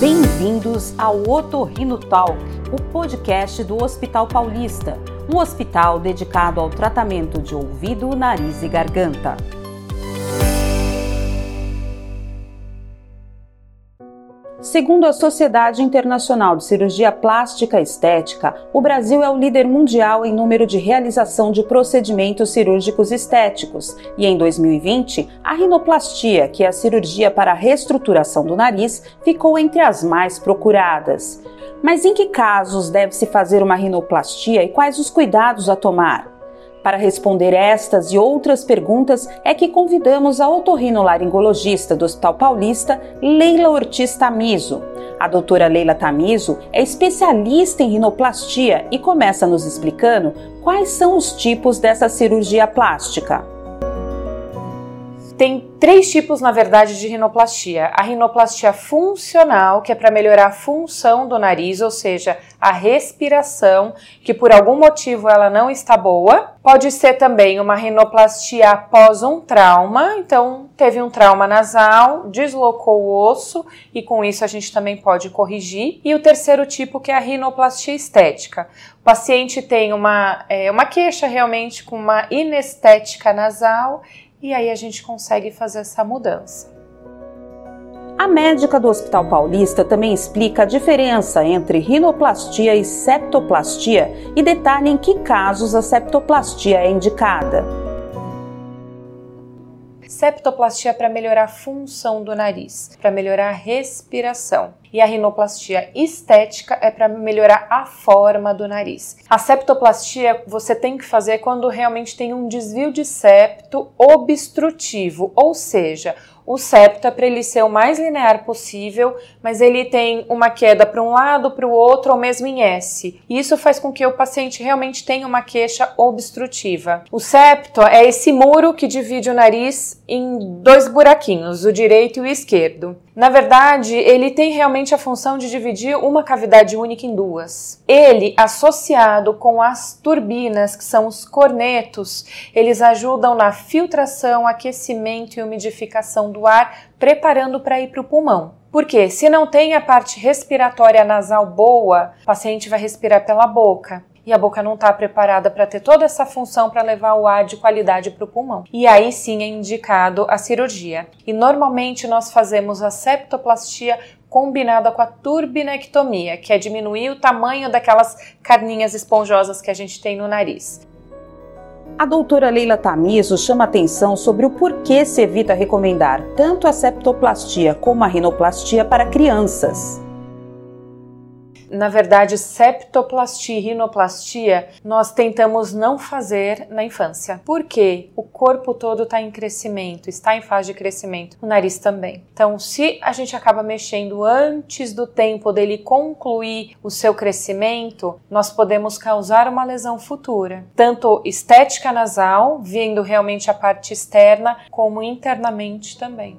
Bem-vindos ao Otorrino Talk, o podcast do Hospital Paulista, um hospital dedicado ao tratamento de ouvido, nariz e garganta. Segundo a Sociedade Internacional de Cirurgia Plástica Estética, o Brasil é o líder mundial em número de realização de procedimentos cirúrgicos estéticos e em 2020, a rinoplastia, que é a cirurgia para a reestruturação do nariz, ficou entre as mais procuradas. Mas em que casos deve-se fazer uma rinoplastia e quais os cuidados a tomar? Para responder estas e outras perguntas é que convidamos a otorrinolaringologista do Hospital Paulista, Leila Ortiz Tamiso. A doutora Leila Tamiso é especialista em rinoplastia e começa nos explicando quais são os tipos dessa cirurgia plástica. Tem três tipos, na verdade, de rinoplastia. A rinoplastia funcional, que é para melhorar a função do nariz, ou seja, a respiração, que por algum motivo ela não está boa. Pode ser também uma rinoplastia após um trauma, então teve um trauma nasal, deslocou o osso e com isso a gente também pode corrigir. E o terceiro tipo, que é a rinoplastia estética. O paciente tem uma, é, uma queixa realmente com uma inestética nasal e aí a gente consegue fazer essa mudança. A médica do Hospital Paulista também explica a diferença entre rinoplastia e septoplastia e detalha em que casos a septoplastia é indicada. Septoplastia para melhorar a função do nariz, para melhorar a respiração. E a rinoplastia estética é para melhorar a forma do nariz. A septoplastia você tem que fazer quando realmente tem um desvio de septo obstrutivo, ou seja, o septo é para ele ser o mais linear possível, mas ele tem uma queda para um lado, para o outro, ou mesmo em S. Isso faz com que o paciente realmente tenha uma queixa obstrutiva. O septo é esse muro que divide o nariz em dois buraquinhos, o direito e o esquerdo. Na verdade, ele tem realmente a função de dividir uma cavidade única em duas. Ele, associado com as turbinas, que são os cornetos, eles ajudam na filtração, aquecimento e umidificação do ar, preparando para ir para o pulmão. Porque se não tem a parte respiratória nasal boa, o paciente vai respirar pela boca e a boca não está preparada para ter toda essa função para levar o ar de qualidade para o pulmão. E aí sim é indicado a cirurgia. E normalmente nós fazemos a septoplastia combinada com a turbinectomia, que é diminuir o tamanho daquelas carninhas esponjosas que a gente tem no nariz. A doutora Leila Tamiso chama atenção sobre o porquê se evita recomendar tanto a septoplastia como a rinoplastia para crianças na verdade, septoplastia e rinoplastia nós tentamos não fazer na infância. Por quê? O corpo todo está em crescimento, está em fase de crescimento, o nariz também. Então, se a gente acaba mexendo antes do tempo dele concluir o seu crescimento, nós podemos causar uma lesão futura, tanto estética nasal, vendo realmente a parte externa, como internamente também.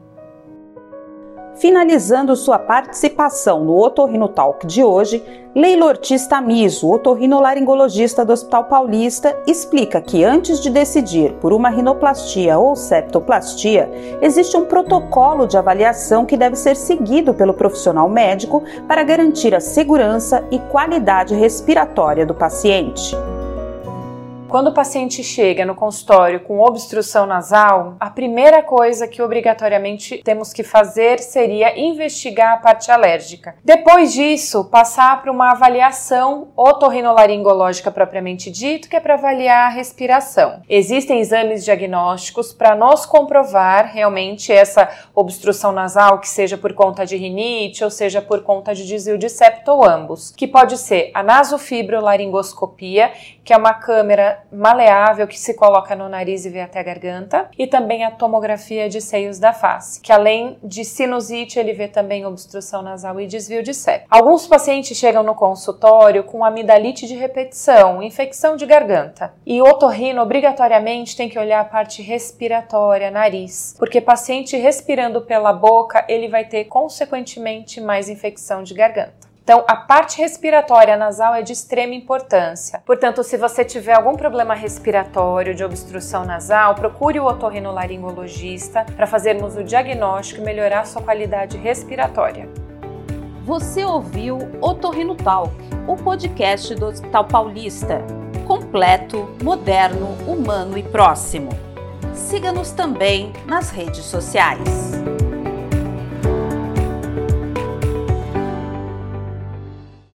Finalizando sua participação no Otorrino Talk de hoje, Leila Ortiz Tamiso, otorrinolaringologista do Hospital Paulista, explica que antes de decidir por uma rinoplastia ou septoplastia, existe um protocolo de avaliação que deve ser seguido pelo profissional médico para garantir a segurança e qualidade respiratória do paciente. Quando o paciente chega no consultório com obstrução nasal, a primeira coisa que obrigatoriamente temos que fazer seria investigar a parte alérgica. Depois disso, passar para uma avaliação otorrinolaringológica propriamente dito, que é para avaliar a respiração. Existem exames diagnósticos para nos comprovar realmente essa obstrução nasal, que seja por conta de rinite ou seja por conta de desvio de septo ou ambos, que pode ser a nasofibrolaringoscopia, que é uma câmera maleável que se coloca no nariz e vê até a garganta, e também a tomografia de seios da face, que além de sinusite, ele vê também obstrução nasal e desvio de septo. Alguns pacientes chegam no consultório com amidalite de repetição, infecção de garganta, e otorrino obrigatoriamente tem que olhar a parte respiratória, nariz, porque paciente respirando pela boca, ele vai ter consequentemente mais infecção de garganta. Então, a parte respiratória nasal é de extrema importância. Portanto, se você tiver algum problema respiratório de obstrução nasal, procure o otorrinolaringologista para fazermos o diagnóstico e melhorar sua qualidade respiratória. Você ouviu Otorrino Talk, o podcast do Hospital Paulista. Completo, moderno, humano e próximo. Siga-nos também nas redes sociais.